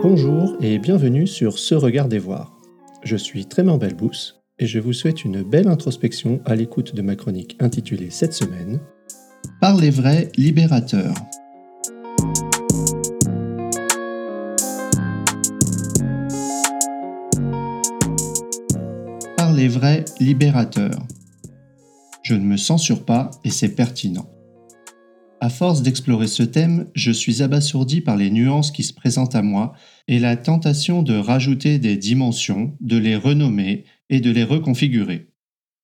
Bonjour et bienvenue sur Ce Regard des Voir. Je suis Trément Belbous et je vous souhaite une belle introspection à l'écoute de ma chronique intitulée cette semaine Par les vrais libérateurs. Par les vrais libérateurs. Je ne me censure pas et c'est pertinent. À force d'explorer ce thème, je suis abasourdi par les nuances qui se présentent à moi et la tentation de rajouter des dimensions, de les renommer et de les reconfigurer.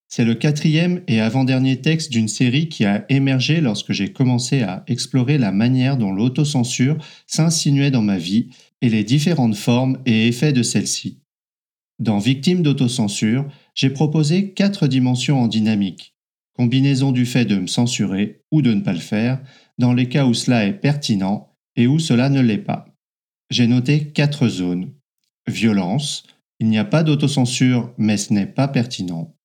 C'est le quatrième et avant-dernier texte d'une série qui a émergé lorsque j'ai commencé à explorer la manière dont l'autocensure s'insinuait dans ma vie et les différentes formes et effets de celle-ci. Dans Victime d'autocensure, j'ai proposé quatre dimensions en dynamique combinaison du fait de me censurer ou de ne pas le faire, dans les cas où cela est pertinent et où cela ne l'est pas. J'ai noté quatre zones. Violence, il n'y a pas d'autocensure mais ce n'est pas pertinent.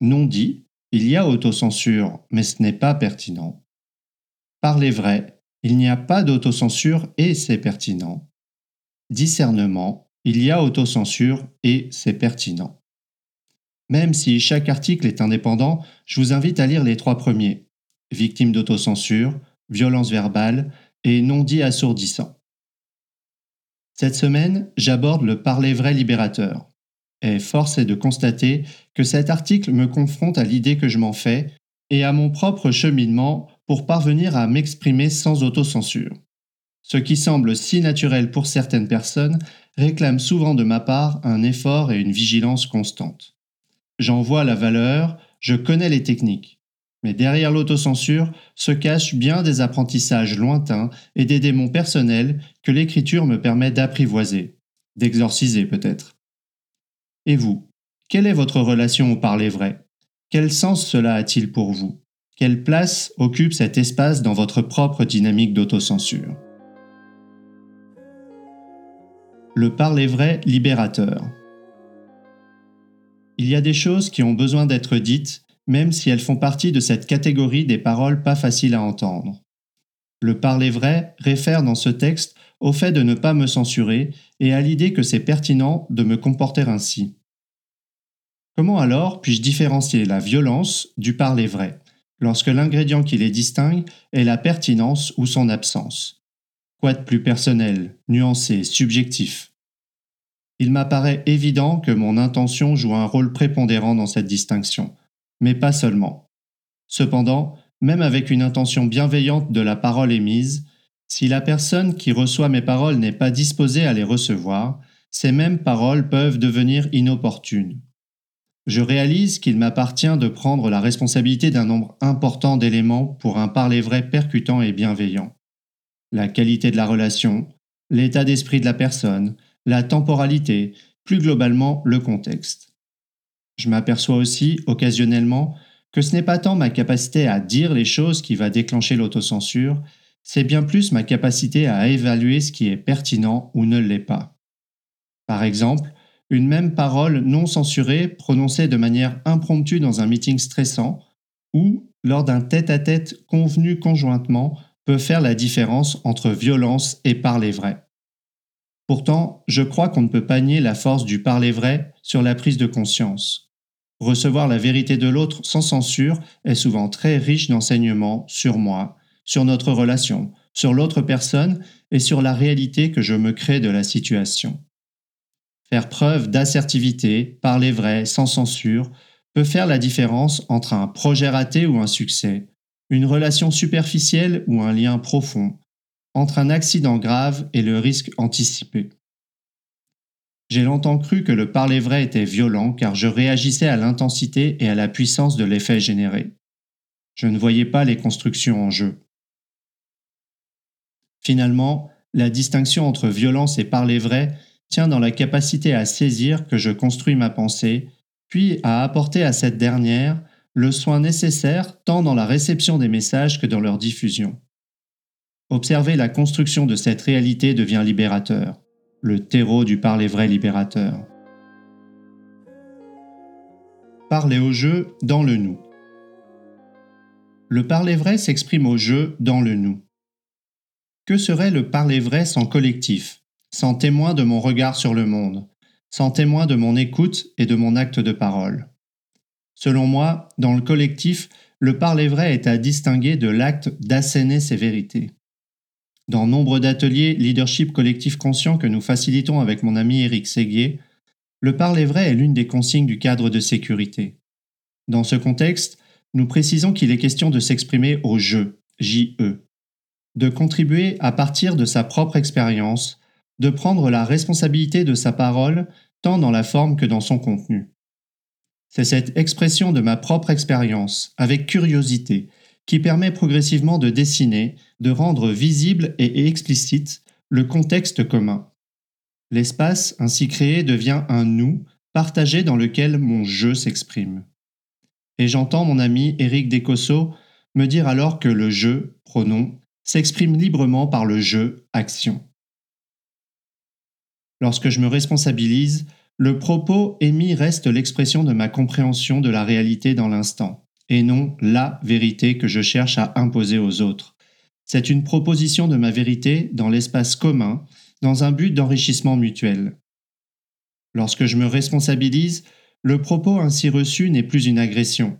Non dit, il y a autocensure mais ce n'est pas pertinent. Parler vrai, il n'y a pas d'autocensure et c'est pertinent. Discernement, il y a autocensure et c'est pertinent. Même si chaque article est indépendant, je vous invite à lire les trois premiers. Victime d'autocensure, violence verbale et non-dit assourdissant. Cette semaine, j'aborde le parler vrai libérateur. Et force est de constater que cet article me confronte à l'idée que je m'en fais et à mon propre cheminement pour parvenir à m'exprimer sans autocensure. Ce qui semble si naturel pour certaines personnes réclame souvent de ma part un effort et une vigilance constante. J'en vois la valeur, je connais les techniques. Mais derrière l'autocensure se cachent bien des apprentissages lointains et des démons personnels que l'écriture me permet d'apprivoiser, d'exorciser peut-être. Et vous, quelle est votre relation au parler vrai? Quel sens cela a-t-il pour vous? Quelle place occupe cet espace dans votre propre dynamique d'autocensure? Le parler vrai libérateur. Il y a des choses qui ont besoin d'être dites, même si elles font partie de cette catégorie des paroles pas faciles à entendre. Le parler vrai réfère dans ce texte au fait de ne pas me censurer et à l'idée que c'est pertinent de me comporter ainsi. Comment alors puis-je différencier la violence du parler vrai, lorsque l'ingrédient qui les distingue est la pertinence ou son absence? Quoi de plus personnel, nuancé, subjectif? Il m'apparaît évident que mon intention joue un rôle prépondérant dans cette distinction, mais pas seulement. Cependant, même avec une intention bienveillante de la parole émise, si la personne qui reçoit mes paroles n'est pas disposée à les recevoir, ces mêmes paroles peuvent devenir inopportunes. Je réalise qu'il m'appartient de prendre la responsabilité d'un nombre important d'éléments pour un parler vrai percutant et bienveillant. La qualité de la relation, l'état d'esprit de la personne, la temporalité, plus globalement le contexte. Je m'aperçois aussi, occasionnellement, que ce n'est pas tant ma capacité à dire les choses qui va déclencher l'autocensure, c'est bien plus ma capacité à évaluer ce qui est pertinent ou ne l'est pas. Par exemple, une même parole non censurée prononcée de manière impromptue dans un meeting stressant ou lors d'un tête-à-tête convenu conjointement peut faire la différence entre violence et parler vrai. Pourtant, je crois qu'on ne peut pas nier la force du parler vrai sur la prise de conscience. Recevoir la vérité de l'autre sans censure est souvent très riche d'enseignements sur moi, sur notre relation, sur l'autre personne et sur la réalité que je me crée de la situation. Faire preuve d'assertivité, parler vrai, sans censure, peut faire la différence entre un projet raté ou un succès, une relation superficielle ou un lien profond, entre un accident grave et le risque anticipé. J'ai longtemps cru que le parler vrai était violent car je réagissais à l'intensité et à la puissance de l'effet généré. Je ne voyais pas les constructions en jeu. Finalement, la distinction entre violence et parler vrai tient dans la capacité à saisir que je construis ma pensée, puis à apporter à cette dernière le soin nécessaire tant dans la réception des messages que dans leur diffusion. Observer la construction de cette réalité devient libérateur, le terreau du parler vrai libérateur. Parler au jeu dans le nous. Le parler vrai s'exprime au jeu dans le nous. Que serait le parler vrai sans collectif, sans témoin de mon regard sur le monde, sans témoin de mon écoute et de mon acte de parole? Selon moi, dans le collectif, le parler vrai est à distinguer de l'acte d'asséner ses vérités. Dans nombre d'ateliers leadership collectif conscient que nous facilitons avec mon ami Eric Séguier, le parler vrai est l'une des consignes du cadre de sécurité. Dans ce contexte, nous précisons qu'il est question de s'exprimer au je, JE, de contribuer à partir de sa propre expérience, de prendre la responsabilité de sa parole tant dans la forme que dans son contenu. C'est cette expression de ma propre expérience, avec curiosité, qui permet progressivement de dessiner, de rendre visible et explicite le contexte commun. L'espace ainsi créé devient un nous partagé dans lequel mon je s'exprime. Et j'entends mon ami Éric Descosso me dire alors que le je, pronom, s'exprime librement par le je, action. Lorsque je me responsabilise, le propos émis reste l'expression de ma compréhension de la réalité dans l'instant, et non la vérité que je cherche à imposer aux autres. C'est une proposition de ma vérité dans l'espace commun, dans un but d'enrichissement mutuel. Lorsque je me responsabilise, le propos ainsi reçu n'est plus une agression.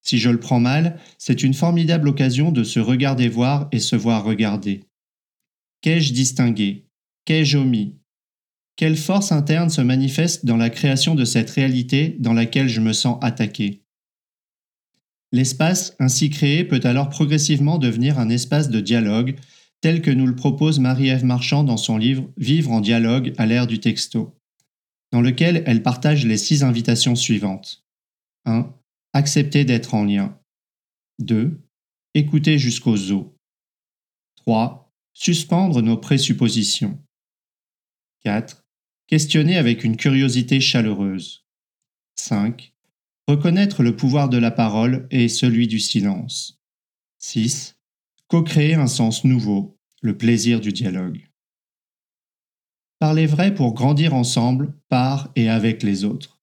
Si je le prends mal, c'est une formidable occasion de se regarder voir et se voir regarder. Qu'ai-je distingué? Qu'ai-je omis? Quelle force interne se manifeste dans la création de cette réalité dans laquelle je me sens attaqué? L'espace ainsi créé peut alors progressivement devenir un espace de dialogue, tel que nous le propose Marie-Ève Marchand dans son livre Vivre en dialogue à l'ère du texto, dans lequel elle partage les six invitations suivantes. 1. Accepter d'être en lien. 2. Écouter jusqu'aux os. 3. Suspendre nos présuppositions. 4. Questionner avec une curiosité chaleureuse. 5. Reconnaître le pouvoir de la parole et celui du silence. 6. Co-créer un sens nouveau, le plaisir du dialogue. Parler vrai pour grandir ensemble, par et avec les autres.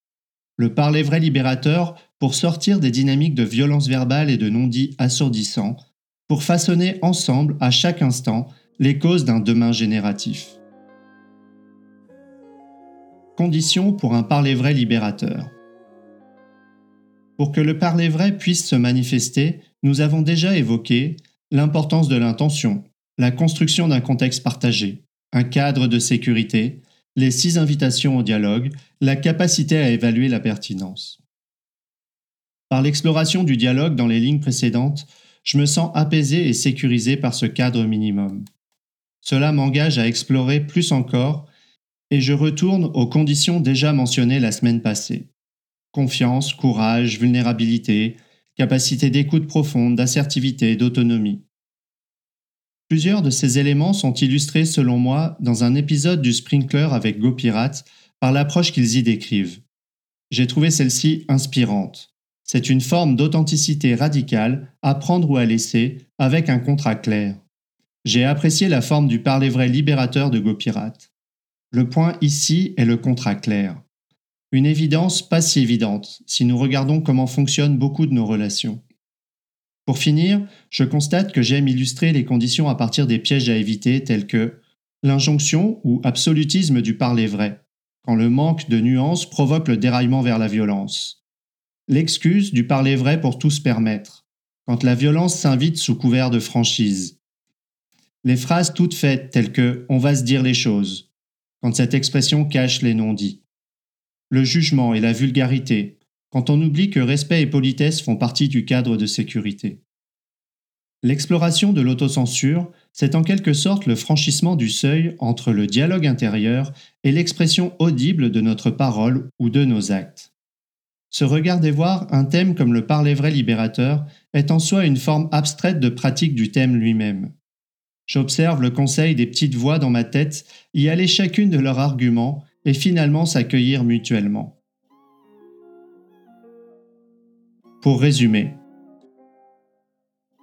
Le parler vrai libérateur pour sortir des dynamiques de violence verbale et de non-dits assourdissants, pour façonner ensemble, à chaque instant, les causes d'un demain génératif. Conditions pour un parler vrai libérateur. Pour que le parler vrai puisse se manifester, nous avons déjà évoqué l'importance de l'intention, la construction d'un contexte partagé, un cadre de sécurité, les six invitations au dialogue, la capacité à évaluer la pertinence. Par l'exploration du dialogue dans les lignes précédentes, je me sens apaisé et sécurisé par ce cadre minimum. Cela m'engage à explorer plus encore et je retourne aux conditions déjà mentionnées la semaine passée confiance, courage, vulnérabilité, capacité d'écoute profonde, d'assertivité, d'autonomie. Plusieurs de ces éléments sont illustrés selon moi dans un épisode du Sprinkler avec GoPirate par l'approche qu'ils y décrivent. J'ai trouvé celle-ci inspirante. C'est une forme d'authenticité radicale à prendre ou à laisser avec un contrat clair. J'ai apprécié la forme du parler vrai libérateur de GoPirate. Le point ici est le contrat clair. Une évidence pas si évidente si nous regardons comment fonctionnent beaucoup de nos relations. Pour finir, je constate que j'aime illustrer les conditions à partir des pièges à éviter tels que l'injonction ou absolutisme du parler vrai, quand le manque de nuances provoque le déraillement vers la violence. L'excuse du parler vrai pour tout se permettre, quand la violence s'invite sous couvert de franchise. Les phrases toutes faites telles que on va se dire les choses, quand cette expression cache les non-dits le jugement et la vulgarité, quand on oublie que respect et politesse font partie du cadre de sécurité. L'exploration de l'autocensure, c'est en quelque sorte le franchissement du seuil entre le dialogue intérieur et l'expression audible de notre parole ou de nos actes. Se regarder voir un thème comme le parler vrai libérateur est en soi une forme abstraite de pratique du thème lui-même. J'observe le conseil des petites voix dans ma tête y aller chacune de leurs arguments et finalement s'accueillir mutuellement. Pour résumer,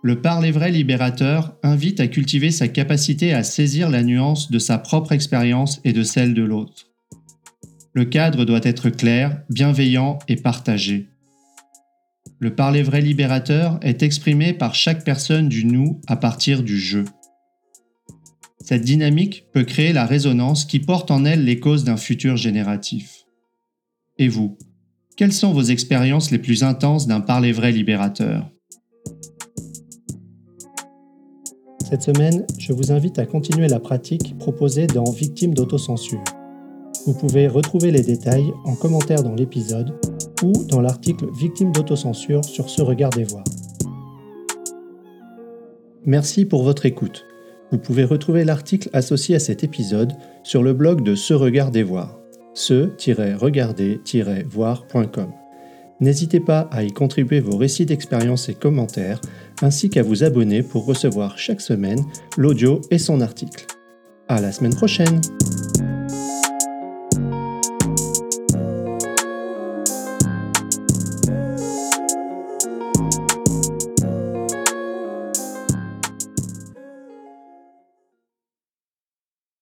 le parler vrai libérateur invite à cultiver sa capacité à saisir la nuance de sa propre expérience et de celle de l'autre. Le cadre doit être clair, bienveillant et partagé. Le parler vrai libérateur est exprimé par chaque personne du nous à partir du je. Cette dynamique peut créer la résonance qui porte en elle les causes d'un futur génératif. Et vous Quelles sont vos expériences les plus intenses d'un parler vrai libérateur? Cette semaine, je vous invite à continuer la pratique proposée dans Victimes d'autocensure. Vous pouvez retrouver les détails en commentaire dans l'épisode ou dans l'article Victimes d'autocensure sur ce regard des voix. Merci pour votre écoute. Vous pouvez retrouver l'article associé à cet épisode sur le blog de Ce Regard des Voix, ce-regarder-voir.com. N'hésitez pas à y contribuer vos récits d'expérience et commentaires, ainsi qu'à vous abonner pour recevoir chaque semaine l'audio et son article. À la semaine prochaine!